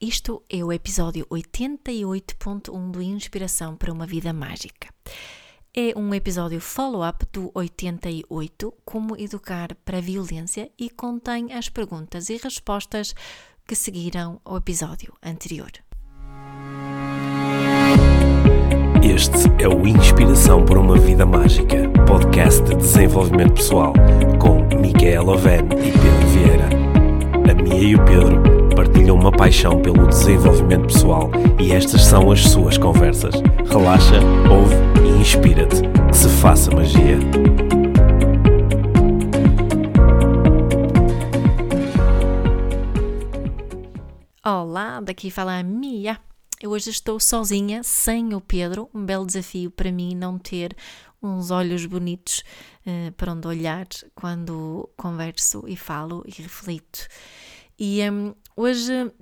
Isto é o episódio 88.1 do Inspiração para uma Vida Mágica. É um episódio follow-up do 88, Como Educar para a Violência, e contém as perguntas e respostas que seguiram ao episódio anterior. Este é o Inspiração para uma Vida Mágica, podcast de desenvolvimento pessoal, com Micaela Oven e Pedro Vieira. A Mia e o Pedro partilham uma paixão pelo desenvolvimento pessoal e estas são as suas conversas. Relaxa, ouve e inspira-te. Que se faça magia. Olá, daqui fala a Mia. Eu hoje estou sozinha, sem o Pedro. Um belo desafio para mim não ter uns olhos bonitos uh, para onde olhar quando converso e falo e reflito. E um, hoje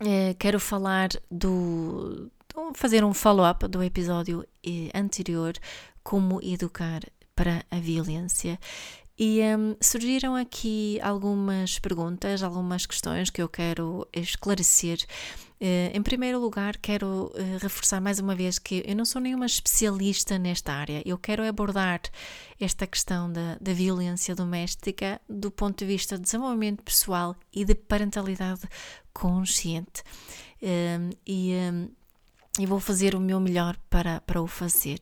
eh, quero falar do. fazer um follow-up do episódio eh, anterior, Como Educar para a Violência. E um, surgiram aqui algumas perguntas, algumas questões que eu quero esclarecer. Uh, em primeiro lugar, quero uh, reforçar mais uma vez que eu não sou nenhuma especialista nesta área. Eu quero abordar esta questão da, da violência doméstica do ponto de vista de desenvolvimento pessoal e de parentalidade consciente. Uh, e e vou fazer o meu melhor para, para o fazer.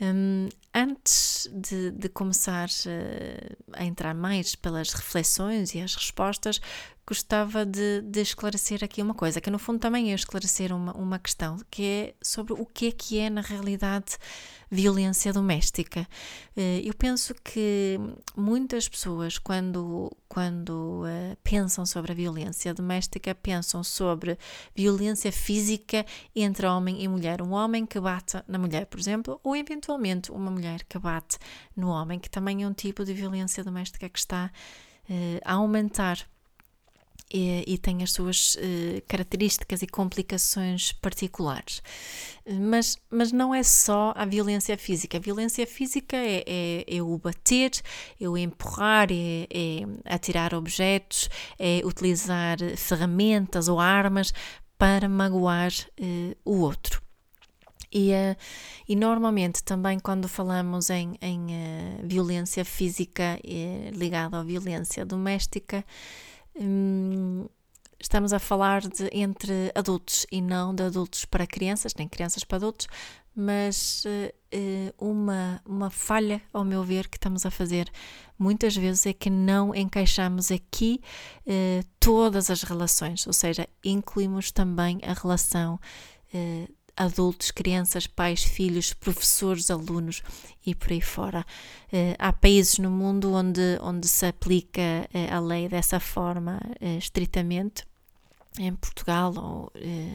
Um, antes de, de começar uh, a entrar mais pelas reflexões e as respostas, gostava de, de, esclarecer aqui uma coisa, que no fundo também é esclarecer uma, uma questão, que é sobre o que é que é na realidade violência doméstica. Uh, eu penso que muitas pessoas, quando, quando uh, pensam sobre a violência doméstica, pensam sobre violência física entre homem e mulher. Um homem que bate na mulher, por exemplo, ou eventualmente uma mulher que bate no homem, que também é um tipo de violência doméstica que está uh, a aumentar e, e tem as suas uh, características e complicações particulares. Mas, mas não é só a violência física. A violência física é, é, é o bater, é o empurrar, é, é atirar objetos, é utilizar ferramentas ou armas para magoar uh, o outro. E, uh, e, normalmente também quando falamos em, em uh, violência física ligada à violência doméstica, Hum, estamos a falar de entre adultos e não de adultos para crianças, nem crianças para adultos, mas uh, uma, uma falha, ao meu ver, que estamos a fazer muitas vezes é que não encaixamos aqui uh, todas as relações, ou seja, incluímos também a relação adultos, crianças, pais, filhos, professores, alunos e por aí fora. Uh, há países no mundo onde, onde se aplica uh, a lei dessa forma uh, estritamente. Em Portugal, ou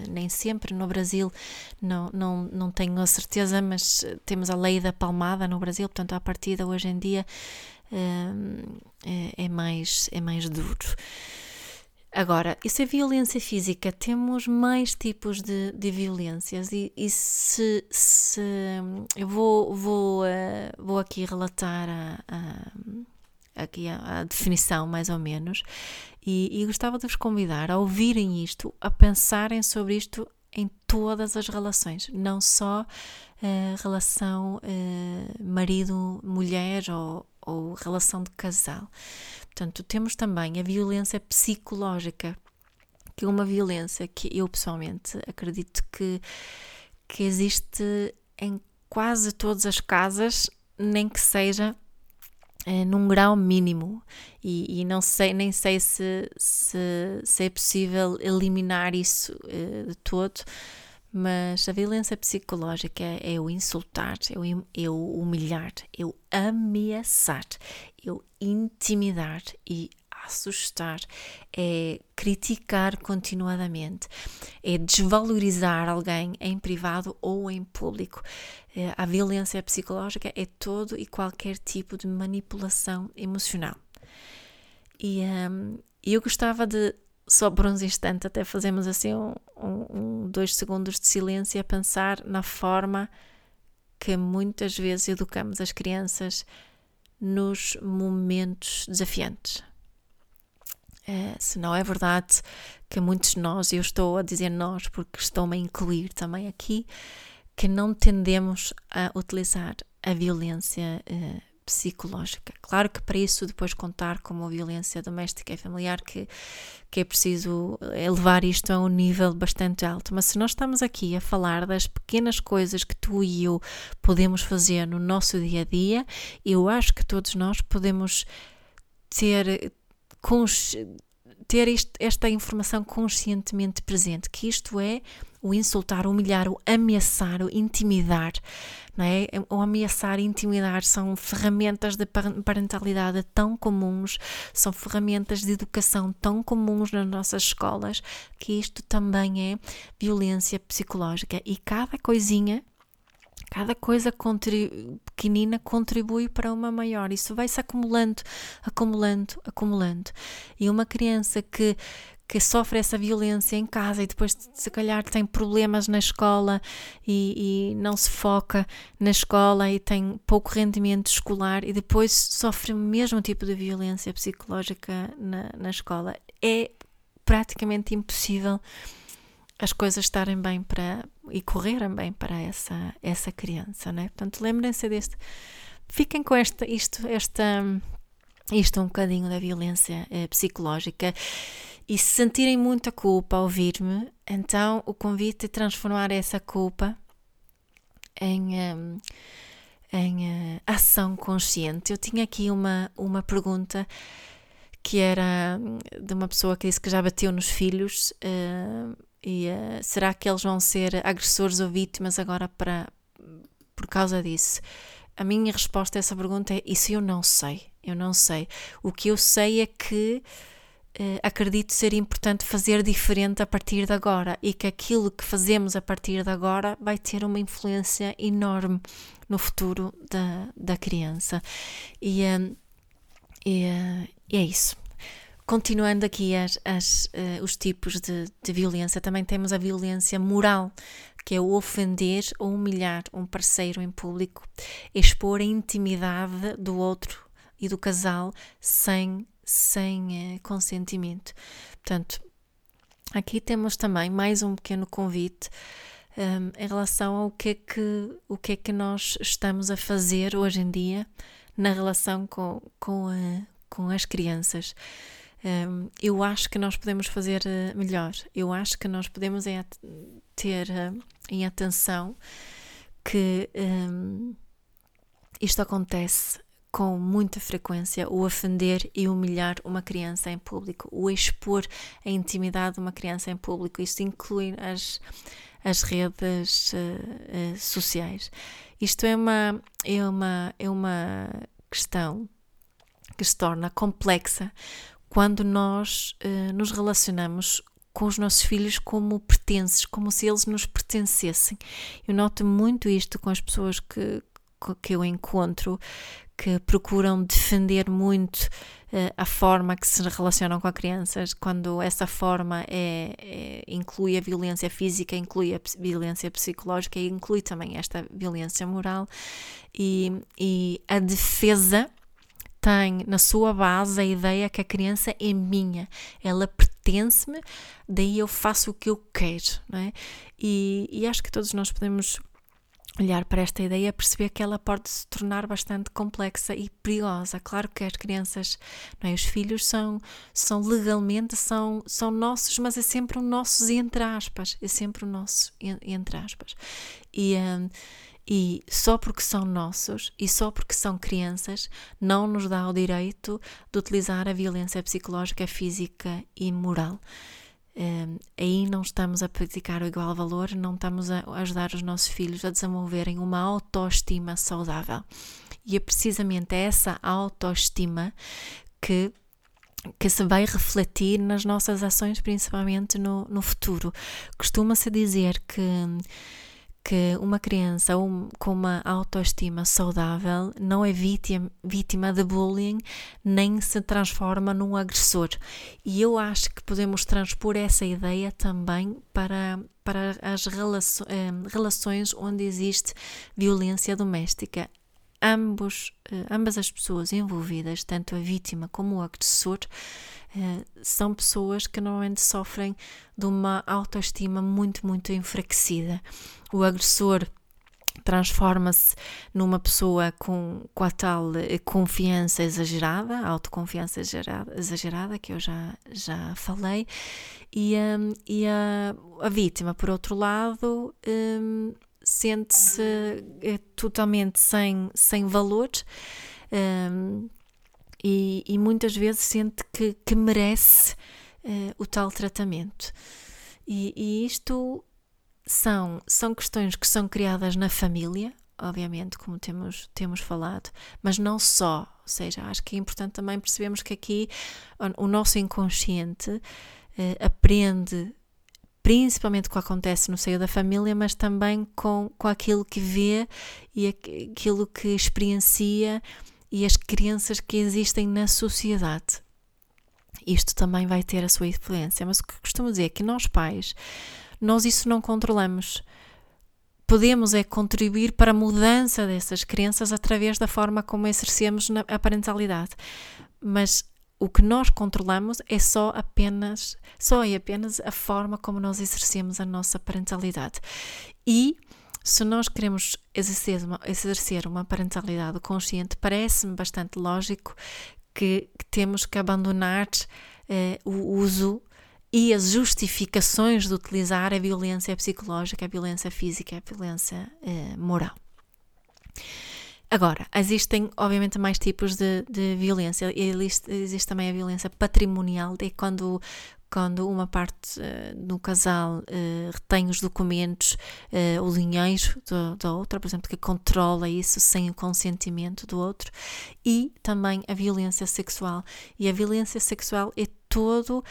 nem sempre, no Brasil, não, não, não tenho a certeza, mas temos a lei da palmada no Brasil, portanto, a partida hoje em dia é, é, mais, é mais duro. Agora, isso é violência física. Temos mais tipos de, de violências e, e se, se, eu vou, vou, uh, vou aqui relatar a, a, aqui a, a, definição mais ou menos e, e gostava de vos convidar a ouvirem isto, a pensarem sobre isto em todas as relações, não só uh, relação uh, marido-mulher ou, ou relação de casal. Portanto, temos também a violência psicológica, que é uma violência que eu pessoalmente acredito que, que existe em quase todas as casas, nem que seja é, num grau mínimo. E, e, não sei nem sei se, se, se é possível eliminar isso é, de todo mas a violência psicológica é o insultar, é o, é humilhar, é o ameaçar, é o intimidar e assustar, é criticar continuadamente, é desvalorizar alguém em privado ou em público. É, a violência psicológica é todo e qualquer tipo de manipulação emocional. E um, eu gostava de só por uns instantes, até fazemos assim um, um, dois segundos de silêncio a pensar na forma que muitas vezes educamos as crianças nos momentos desafiantes. Uh, se não é verdade que muitos de nós, eu estou a dizer nós porque estou-me a incluir também aqui, que não tendemos a utilizar a violência uh, psicológica. Claro que para isso depois contar com a violência doméstica e familiar que, que é preciso elevar isto a um nível bastante alto. Mas se nós estamos aqui a falar das pequenas coisas que tu e eu podemos fazer no nosso dia a dia, eu acho que todos nós podemos ter ter isto, esta informação conscientemente presente, que isto é o insultar, o humilhar, o ameaçar, o intimidar, não é? O ameaçar e intimidar são ferramentas de parentalidade tão comuns, são ferramentas de educação tão comuns nas nossas escolas, que isto também é violência psicológica e cada coisinha Cada coisa pequenina contribui para uma maior. Isso vai se acumulando, acumulando, acumulando. E uma criança que, que sofre essa violência em casa e depois, se calhar, tem problemas na escola e, e não se foca na escola e tem pouco rendimento escolar e depois sofre o mesmo tipo de violência psicológica na, na escola, é praticamente impossível as coisas estarem bem para e correrem bem para essa essa criança, né? Portanto, lembrem-se deste, fiquem com esta isto esta isto um bocadinho da violência eh, psicológica e se sentirem muita culpa ao ouvir-me, então o convite é transformar essa culpa em um, em uh, ação consciente. Eu tinha aqui uma uma pergunta que era hum, de uma pessoa que disse que já bateu nos filhos. Uh, e uh, será que eles vão ser agressores ou vítimas agora para, por causa disso? A minha resposta a essa pergunta é: Isso eu não sei. Eu não sei. O que eu sei é que acredito ser importante fazer diferente a partir de agora e que aquilo que fazemos a partir de agora vai ter uma influência enorme no futuro da, da criança. E, uh, e, e é isso. Continuando aqui as, as, os tipos de, de violência, também temos a violência moral, que é o ofender ou humilhar um parceiro em público, expor a intimidade do outro e do casal sem, sem uh, consentimento. Portanto, aqui temos também mais um pequeno convite um, ehm, em relação ao que, é que, o que é que nós estamos a fazer hoje em dia na relação com, com, uh, com as crianças. Um, eu acho que nós podemos fazer uh, melhor. Eu acho que nós podemos ter uh, em atenção que um, isto acontece com muita frequência, o ofender e humilhar uma criança em público, o expor a intimidade de uma criança em público. Isto inclui as, as redes uh, sociais. Isto é uma, é, uma, é uma questão que se torna complexa quando nós uh, nos relacionamos com os nossos filhos como pertences, como se eles nos pertencessem. Eu noto muito isto com as pessoas que, que eu encontro que procuram defender muito uh, a forma que se relacionam com as crianças, quando essa forma é, é, inclui a violência física, inclui a violência psicológica e inclui também esta violência moral e, e a defesa tem na sua base a ideia que a criança é minha, ela pertence-me, daí eu faço o que eu quero, não é? E, e acho que todos nós podemos olhar para esta ideia e perceber que ela pode se tornar bastante complexa e perigosa. Claro que as crianças, é? os filhos são, são legalmente são, são nossos, mas é sempre o nossos entre aspas, é sempre o nosso entre aspas. E um, e só porque são nossos e só porque são crianças não nos dá o direito de utilizar a violência psicológica, física e moral. Um, aí não estamos a praticar o igual valor, não estamos a ajudar os nossos filhos a desenvolverem uma autoestima saudável. E é precisamente essa autoestima que que se vai refletir nas nossas ações, principalmente no, no futuro. Costuma-se dizer que que uma criança com uma autoestima saudável não é vítima, vítima de bullying nem se transforma num agressor. E eu acho que podemos transpor essa ideia também para, para as eh, relações onde existe violência doméstica. Ambos, ambas as pessoas envolvidas, tanto a vítima como o agressor, são pessoas que normalmente sofrem de uma autoestima muito, muito enfraquecida. O agressor transforma-se numa pessoa com, com a tal eh, confiança exagerada, autoconfiança exagerada, exagerada que eu já, já falei, e, um, e a, a, vítima, por outro lado, um, sente-se eh, totalmente sem, sem valores um, e, e, muitas vezes sente que, que merece uh, o tal tratamento. E, e isto são, são questões que são criadas na família, obviamente, como temos, temos falado, mas não só. Ou seja, acho que é importante também percebermos que aqui o, nosso inconsciente eh, aprende principalmente com o que acontece no seio da família, mas também com, com aquilo que vê e aquilo que experiencia e as crenças que existem na sociedade. Isto também vai ter a sua influência, mas o que costumo dizer é que nós pais nós isso não controlamos. Podemos é contribuir para a mudança dessas crenças através da forma como exercemos a parentalidade. Mas o que nós controlamos é só apenas, só e apenas a forma como nós exercemos a nossa parentalidade. E se nós queremos exercer uma, exercer uma parentalidade consciente, parece-me bastante lógico que, que, temos que abandonar eh, o uso e as justificações de utilizar a violência psicológica, a violência física, a violência eh, moral. Agora, existem obviamente mais tipos de, de violência. Existe, existe, também a violência patrimonial, é quando, quando uma parte uh, do casal uh, retém os documentos, uh, o dinheiro da outra, por exemplo, que controla isso sem o consentimento do outro, e também a violência sexual. E a violência sexual é todo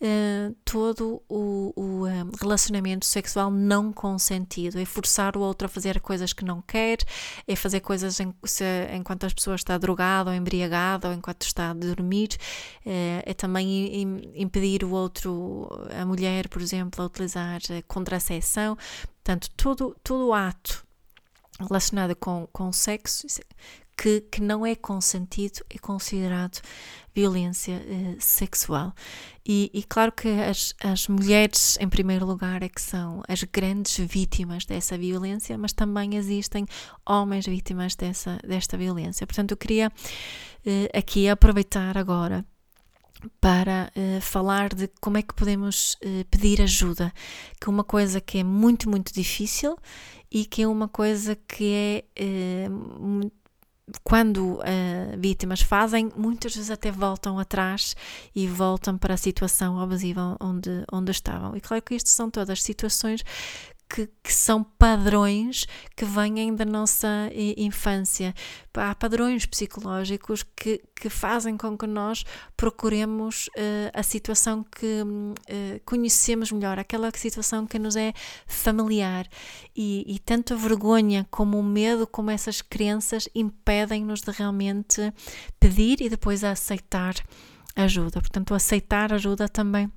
uh, todo o, o um, eh, relacionamento sexual não consentido. É forçar o outro a fazer coisas que não quer, é fazer coisas em, se, enquanto a pessoa está drogada ou embriagada ou enquanto está a dormir. Uh, é também impedir o outro, a mulher, por exemplo, a utilizar contracepção. Portanto, todo, todo ato relacionado com, com sexo que, que não é consentido é considerado violência eh, sexual. E, e, claro que as, as mulheres, em primeiro lugar, é que são as grandes vítimas dessa violência, mas também existem homens vítimas dessa, desta violência. Portanto, eu queria eh, aqui aproveitar agora para uh, falar de como é que podemos uh, pedir ajuda, que é uma coisa que é muito, muito difícil e que é uma coisa que é uh, quando uh, vítimas fazem, muitas vezes até voltam atrás e voltam para a situação abusiva onde, onde estavam. E claro que isto são todas situações que, que, são padrões que vêm da nossa infância. Há padrões psicológicos que, que fazem com que nós procuremos uh, a situação que uh, conhecemos melhor, aquela situação que nos é familiar. E, e tanto a vergonha como o medo, como essas crenças, impedem-nos de realmente pedir e depois aceitar ajuda. Portanto, aceitar ajuda também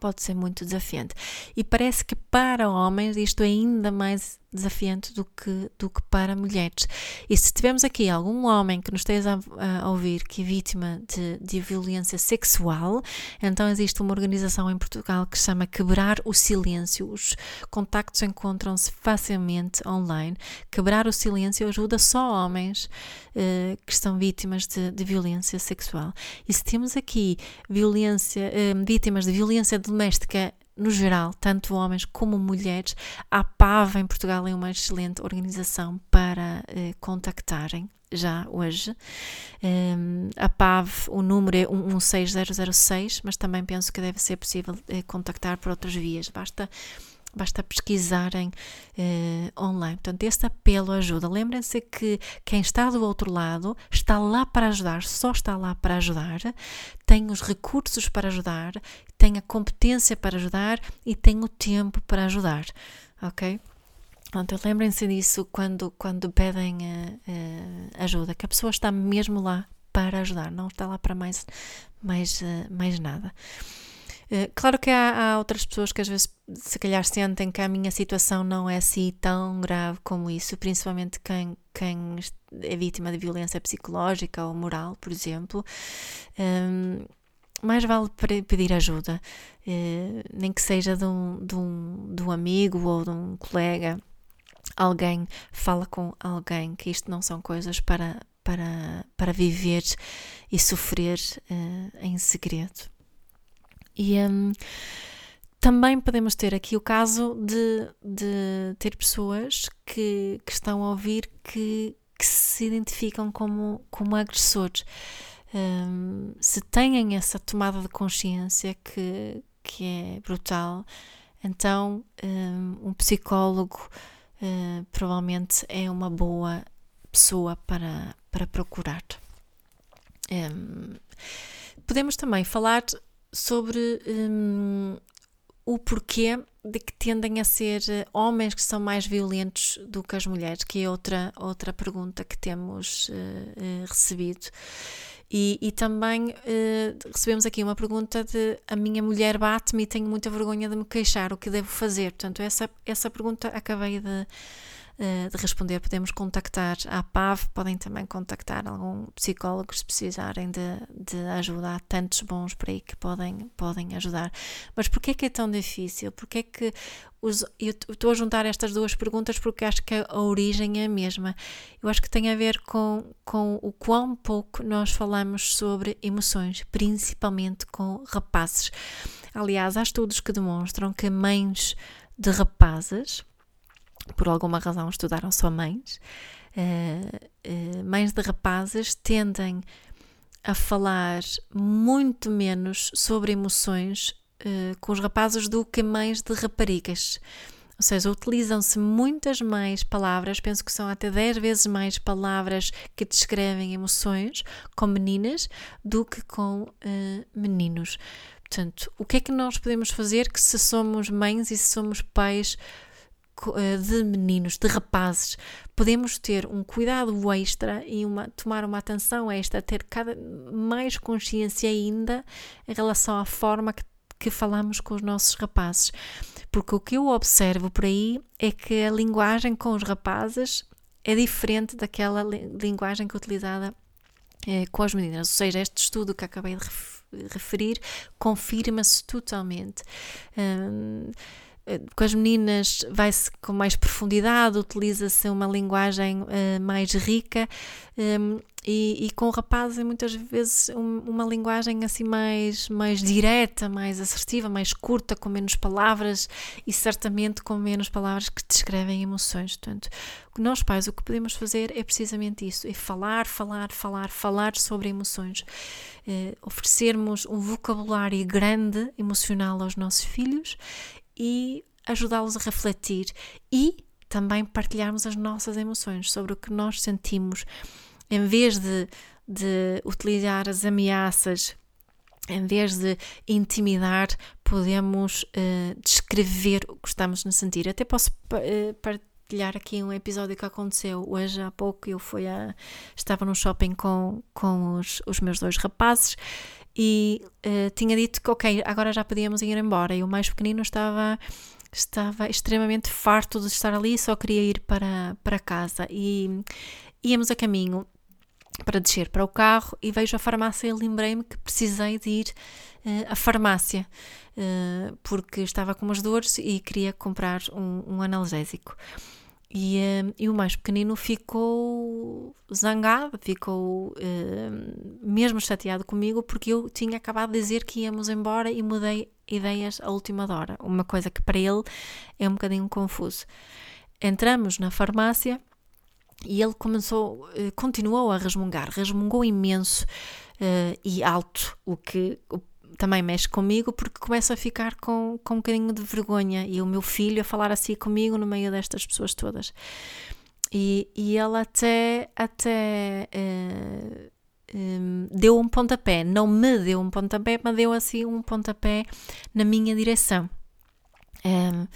pode ser muito desafiante. E parece que para homens isto é ainda mais desafiante do que, do que para mulheres. E se tivermos aqui algum homem que nos esteja a, a ouvir que é vítima de, de violência sexual, então existe uma organização em Portugal que se chama Quebrar o Silêncio. Os contactos encontram-se facilmente online. Quebrar o silêncio ajuda só homens uh, que estão vítimas de, de, violência sexual. E se temos aqui violência, uh, vítimas de violência doméstica no geral, tanto homens como mulheres, a PAV em Portugal é uma excelente organização para eh, contactarem já hoje. Um, a PAV, o número é 16006, mas também penso que deve ser possível eh, contactar por outras vias. Basta basta pesquisarem eh, online. Portanto, este apelo ajuda. Lembrem-se que quem está do outro lado está lá para ajudar, só está lá para ajudar, tem os recursos para ajudar, tem a competência para ajudar e tem o tempo para ajudar. Ok? Pronto, lembrem-se disso quando, quando pedem uh, uh, ajuda, que a pessoa está mesmo lá para ajudar, não está lá para mais, mais, uh, mais nada. Uh, claro que há, há, outras pessoas que às vezes se calhar sentem que a minha situação não é assim tão grave como isso, principalmente quem, quem é vítima de violência psicológica ou moral, por exemplo. Um, mais vale pedir ajuda, uh, nem que seja de um, de, um, de um amigo ou de um colega. Alguém fala com alguém que isto não são coisas para, para, para viver e sofrer uh, em segredo. E um, também podemos ter aqui o caso de, de ter pessoas que, que estão a ouvir que, que se identificam como, como agressores. Um, se têm essa tomada de consciência que, que é brutal, então um, um psicólogo uh, provavelmente é uma boa pessoa para, para procurar. Um, podemos também falar sobre um, o porquê de que tendem a ser eh, homens que são mais violentos do que as mulheres, que é outra, outra pergunta que temos uh, uh, recebido. E, e também uh, recebemos aqui uma pergunta de a minha mulher bate-me e tenho muita vergonha de me queixar, o que devo fazer? Portanto, essa, essa pergunta acabei de, eh, de responder, podemos contactar a PAV, podem também contactar algum psicólogo se precisarem de, de ajuda. Há tantos bons por aí que podem, podem ajudar. Mas porquê é que é tão difícil? Porquê é que os, eu estou a juntar estas duas perguntas porque acho que a origem é a mesma. Eu acho que tem a ver com, com o quão pouco nós falamos sobre emoções, principalmente com rapazes. Aliás, há estudos que demonstram que mães de rapazes por alguma razão estudaram só mães, uh, uh, mães de rapazes tendem a falar muito menos sobre emoções uh, com os rapazes do que mães de raparigas. Ou seja, utilizam-se muitas mais palavras, penso que são até 10 vezes mais palavras que descrevem emoções com meninas do que com meninos. Portanto, o que é que nós podemos fazer que se somos mães e se somos pais de meninos, de rapazes, podemos ter um cuidado extra e uma, tomar uma atenção extra, ter cada mais consciência ainda em relação à forma que, que falamos com os nossos rapazes. Porque o que eu observo por aí é que a linguagem com os rapazes é diferente daquela linguagem que é utilizada eh, com as meninas. Ou seja, este estudo que acabei de referir confirma-se totalmente. Eh, com as meninas vai-se com mais profundidade, utiliza-se uma linguagem uh, mais rica um, ehm, e, e, com o rapaz é muitas vezes um, uma linguagem assim mais, mais direta, mais assertiva, mais curta, com menos palavras e certamente com menos palavras que descrevem emoções. Portanto, nós pais o que podemos fazer é precisamente isso, é falar, falar, falar, falar sobre emoções, uh, oferecermos um vocabulário grande emocional aos nossos filhos e ajudá-los a refletir e também partilharmos as nossas emoções sobre o que nós sentimos, em vez de, de utilizar as ameaças, em vez de intimidar, podemos uh, descrever o que estamos a sentir. Até posso uh, partilhar aqui um episódio que aconteceu hoje há pouco. Eu fui a, estava no shopping com, com os, os meus dois rapazes e uh, tinha dito que, ok, agora já podíamos ir embora. E o mais pequenino estava, estava extremamente farto de estar ali, só queria ir para, para casa. E íamos a caminho para descer para o carro e vejo a farmácia e lembrei-me que precisei de ir uh, à farmácia uh, porque estava com umas dores e queria comprar um, um analgésico. E, uh, e, o mais pequenino ficou zangado, ficou uh, mesmo chateado comigo porque eu tinha acabado de dizer que íamos embora e mudei ideias à última hora. Uma coisa que para ele é um bocadinho confuso. Entramos na farmácia e ele começou, uh, continuou a resmungar, resmungou imenso e alto, o que também mexe comigo porque começo a ficar com, com um bocadinho de vergonha e o meu filho a falar assim comigo no meio destas pessoas todas. E, e ele até, até uh, um, deu um pontapé, não me deu um pontapé, mas deu assim um pontapé na minha direção. Um,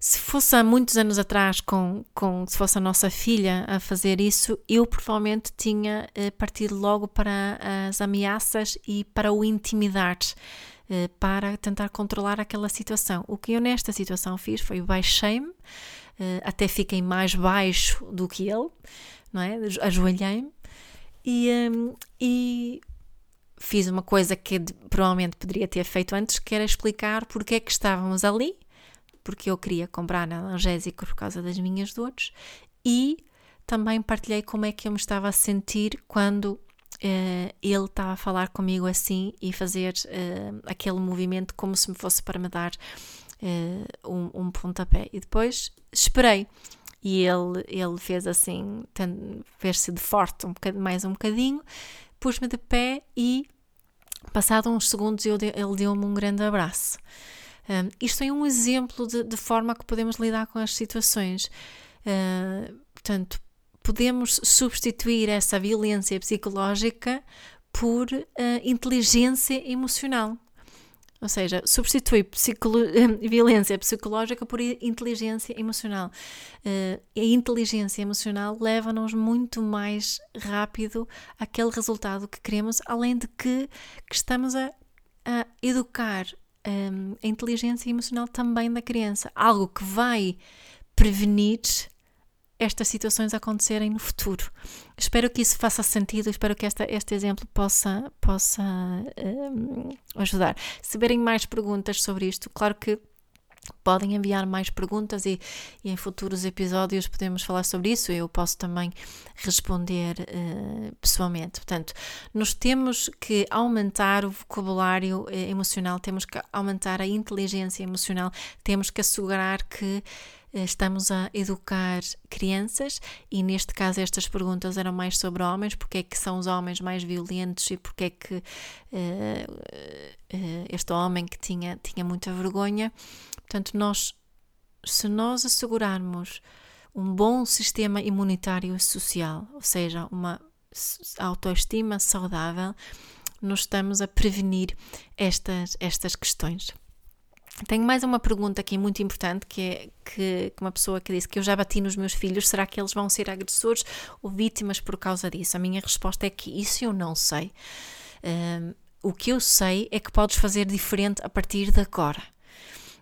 se fosse há muitos anos atrás, com, com, se fosse a nossa filha a fazer isso, eu provavelmente tinha eh, partido logo para as ameaças e para o intimidar. uh, para tentar controlar aquela situação. O que eu nesta situação fiz foi baixei-me, uh, até fiquei mais baixo do que ele, não é? Ajoelhei-me e, um, e fiz uma coisa que provavelmente poderia ter feito antes, que era explicar porque é que estávamos ali, porque eu queria comprar analgésico por causa das minhas dores e também partilhei como é que eu me estava a sentir quando uh, ele estava a falar comigo assim e fazer uh, aquele movimento como se me fosse para me dar uh, um, um pontapé. E depois esperei. E ele, ele fez assim, fez-se de forte um bocadinho, mais um bocadinho, pus-me de pé e, passado uns segundos, eu, ele deu-me um grande abraço. Um, isto é um exemplo de, de, forma que podemos lidar com as situações. Uh, portanto, podemos substituir essa violência psicológica por uh, inteligência emocional. Ou seja, substitui psicolo violência psicológica por inteligência emocional. Uh, a inteligência emocional leva-nos muito mais rápido àquele resultado que queremos, além de que, que estamos a, a educar um, a inteligência emocional também da criança, algo que vai prevenir estas situações acontecerem no futuro. Espero que isso faça sentido, espero que esta, este exemplo possa, possa um, ajudar. Se tiverem mais perguntas sobre isto, claro que podem enviar mais perguntas e, e, em futuros episódios podemos falar sobre isso. Eu posso também responder uh, pessoalmente. Portanto, nós temos que aumentar o vocabulário uh, emocional, temos que aumentar a inteligência emocional, temos que assegurar que uh, estamos a educar crianças e neste caso estas perguntas eram mais sobre homens, porque é que são os homens mais violentos e porque é que este homem que tinha, tinha muita vergonha Portanto, nós, se nós assegurarmos um bom sistema imunitário social, ou seja, uma autoestima saudável, nós estamos a prevenir estas, estas questões. Tenho mais uma pergunta aqui muito importante que é que, que, uma pessoa que disse que eu já bati nos meus filhos, será que eles vão ser agressores ou vítimas por causa disso? A minha resposta é que isso eu não sei. Um, o que eu sei é que podes fazer diferente a partir de agora.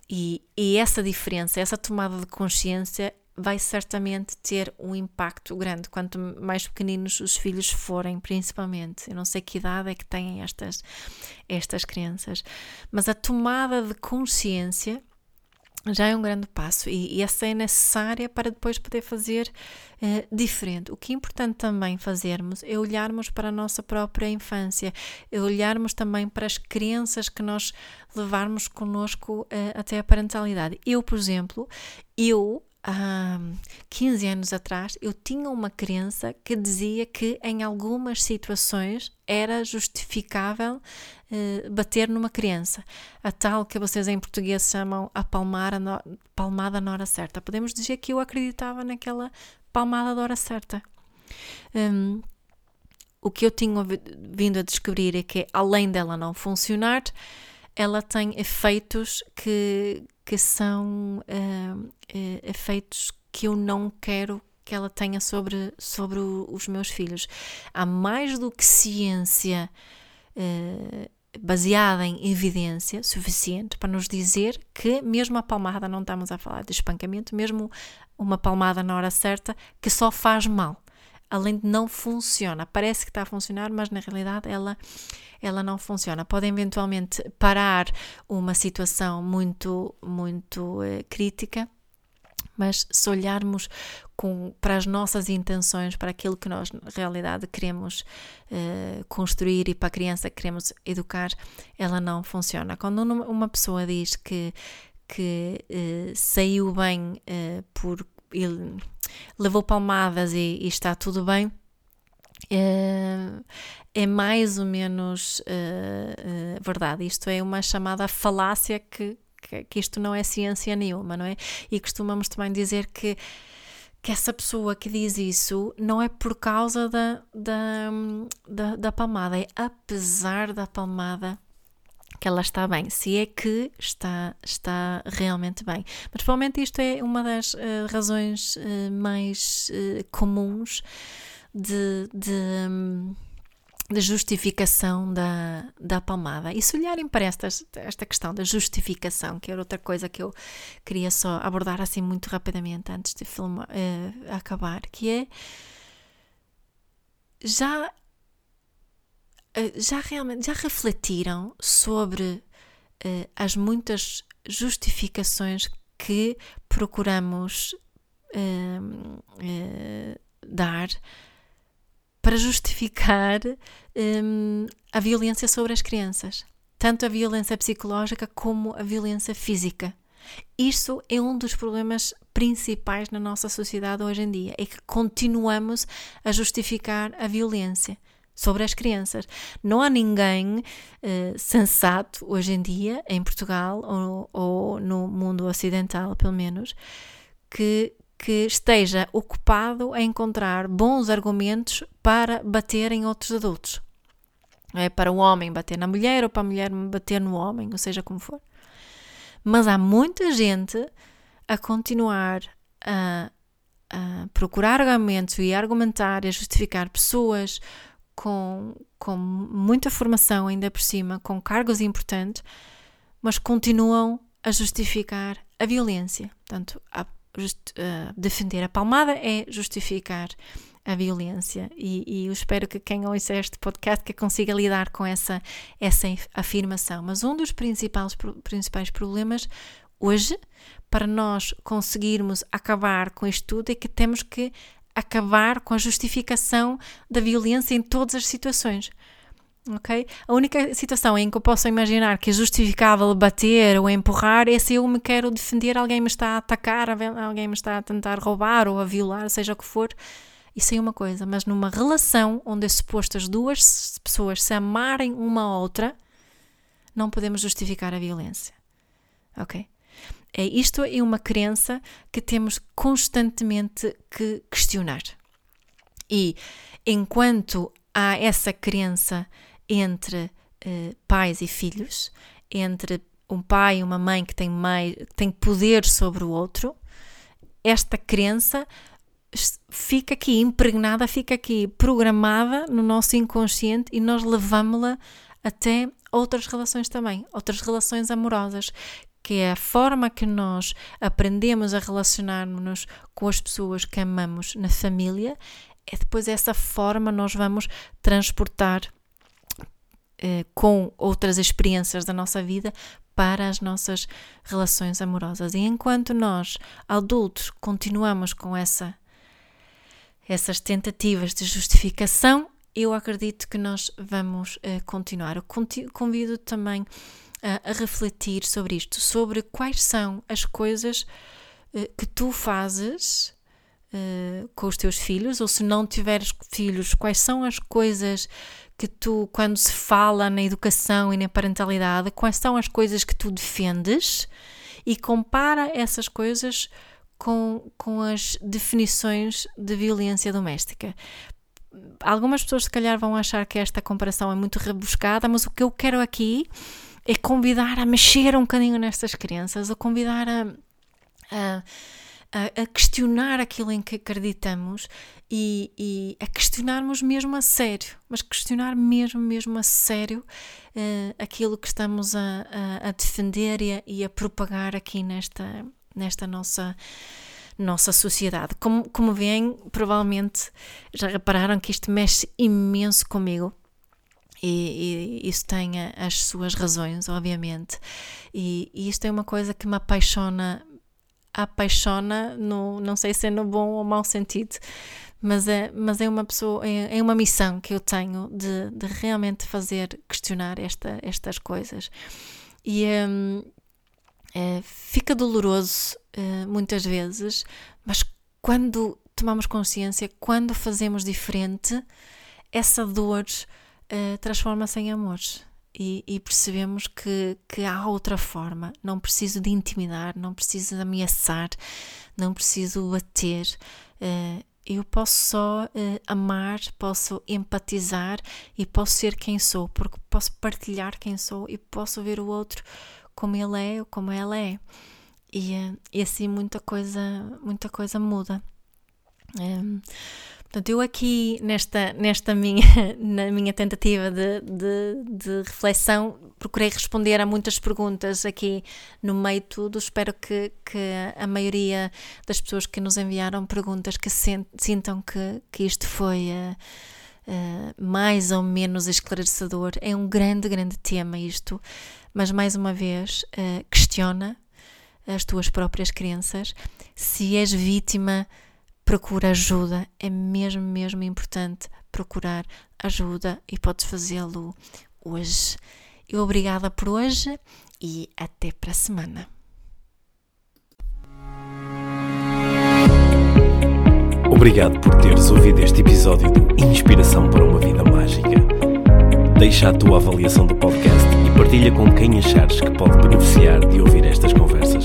E, e essa diferença, essa tomada de consciência vai certamente ter um impacto grande quanto mais pequeninos os filhos forem, principalmente. Eu não sei que idade é que têm estas, estas crianças, mas a tomada de consciência já é um grande passo e, e essa é necessária para depois poder fazer uh, diferente. O que é importante também fazermos é olharmos para a nossa própria infância, é olharmos também para as crenças que nós levarmos connosco uh, até a parentalidade. Eu, por exemplo, eu há 15 anos atrás, eu tinha uma crença que dizia que em algumas situações era justificável uh, bater numa criança. A tal que vocês em português chamam a palmar no, palmada na hora certa. Podemos dizer que eu acreditava naquela palmada da hora certa. Um, o que eu tinha vindo a descobrir é que, além dela não funcionar, ela tem efeitos que, que são uh, uh, efeitos que eu não quero que ela tenha sobre, sobre o, os meus filhos. Há mais do que ciência uh, baseada em evidência suficiente para nos dizer que, mesmo a palmada, não estamos a falar de espancamento, mesmo uma palmada na hora certa, que só faz mal. Além de não funciona, parece que está a funcionar, mas na realidade ela ela não funciona. Pode eventualmente parar uma situação muito, muito eh, crítica, mas se olharmos com, para as nossas intenções, para aquilo que nós, na realidade, queremos eh, construir e para a criança que queremos educar, ela não funciona. Quando uma pessoa diz que, que eh, saiu bem por. Ele levou palmadas e, e está tudo bem, é, é mais ou menos uh, uh, verdade. Isto é uma chamada falácia que, que, que, isto não é ciência nenhuma, não é? E costumamos também dizer que, que essa pessoa que diz isso não é por causa da, da, da, da palmada, é apesar da palmada que ela está bem, se é que está, está realmente bem. Mas provavelmente isto é uma das uh, razões uh, mais uh, comuns de, de, da justificação da, da palmada. E se olharem para esta, esta questão da justificação, que era outra coisa que eu queria só abordar assim muito rapidamente antes de filme acabar, que é já já realmente já refletiram sobre uh, as muitas justificações que procuramos dar para justificar um, a violência sobre as crianças, tanto a violência psicológica como a violência física. Isso é um dos problemas principais na nossa sociedade hoje em dia, é que continuamos a justificar a violência sobre as crianças. Não há ninguém uh, sensato hoje em dia, em Portugal ou, ou no mundo ocidental, pelo menos, que que esteja ocupado a encontrar bons argumentos para bater em outros adultos. É para o homem bater na mulher ou para a mulher bater no homem, ou seja como for. Mas há muita gente a continuar a, a procurar argumentos e argumentar e a justificar pessoas com, com muita formação ainda por cima, com cargos importantes, mas continuam a justificar a violência. Portanto, há just, defender a palmada é justificar a violência e, e, eu espero que quem ouça este podcast que consiga lidar com essa, essa afirmação. Mas um dos principais, principais problemas hoje, para nós conseguirmos acabar com isto tudo, é que temos que acabar com a justificação da violência em todas as situações ok? A única situação em que eu posso imaginar que é justificável bater ou empurrar é se eu me quero defender, alguém me está a atacar, alguém me está a tentar roubar ou a violar, seja o que for. Isso é uma coisa, mas numa relação onde é suposto as duas pessoas se amarem uma à outra, não podemos justificar a violência, ok? É, isto é uma crença que temos constantemente que questionar. E enquanto há essa crença entre uh, pais e filhos, entre um pai e uma mãe que tem, mais, tem poder sobre o outro, esta crença fica aqui impregnada, fica aqui programada no nosso inconsciente e nós levamos-la até outras relações também, outras relações amorosas, que é a forma que nós aprendemos a relacionar-nos com as pessoas que amamos na família, é depois essa forma nós vamos transportar eh, com outras experiências da nossa vida para as nossas relações amorosas. E enquanto nós, adultos, continuamos com essa, essas tentativas de justificação, eu acredito que nós vamos uh, continuar. Eu convido também uh, a refletir sobre isto, sobre quais são as coisas uh, que tu fazes com os teus filhos, ou se não tiveres filhos, quais são as coisas que tu, quando se fala na educação e na parentalidade, quais são as coisas que tu defendes e compara essas coisas com, com as definições de violência doméstica. Algumas pessoas, se calhar, vão achar que esta comparação é muito rebuscada, mas o que eu quero aqui é convidar a mexer um bocadinho nestas crenças, a convidar a, a a, questionar aquilo em que acreditamos e, e, a questionarmos mesmo a sério, mas questionar mesmo, mesmo a sério uh, aquilo que estamos a, a, a defender e a, e a, propagar aqui nesta, nesta nossa nossa sociedade. Como, como veem, provavelmente já repararam que isto mexe imenso comigo. E, e, isso tem as suas razões, obviamente. E, e, isto é uma coisa que me apaixona apaixona, no, não sei se é no bom ou mau sentido, mas é, mas é uma pessoa, é, é uma missão que eu tenho de, de realmente fazer questionar esta, estas coisas. E hum, é, fica doloroso uh, muitas vezes, mas quando tomamos consciência, quando fazemos diferente, essa dor uh, transforma-se em amor e, e, percebemos que, que há outra forma. Não preciso de intimidar, não preciso de ameaçar, não preciso bater. Uh, eu posso só uh, amar, posso empatizar e posso ser quem sou, porque posso partilhar quem sou e posso ver o outro como ele é ou como ela é. E, uh, e assim muita coisa, muita coisa muda. Um, Portanto, eu aqui nesta, nesta minha, na minha tentativa de, de, de, reflexão procurei responder a muitas perguntas aqui no meio de tudo. Espero que, que a maioria das pessoas que nos enviaram perguntas que sintam que, que isto foi uh, uh, mais ou menos esclarecedor. É um grande, grande tema isto, mas mais uma vez uh, questiona as tuas próprias crenças. Se és vítima procura ajuda, é mesmo, mesmo importante procurar ajuda e podes fazê-lo hoje. Eu obrigada por hoje e até para a semana. Obrigado por teres ouvido este episódio do Inspiração para uma Vida Mágica. Deixa a tua avaliação do podcast e partilha com quem achares que pode beneficiar de ouvir estas conversas.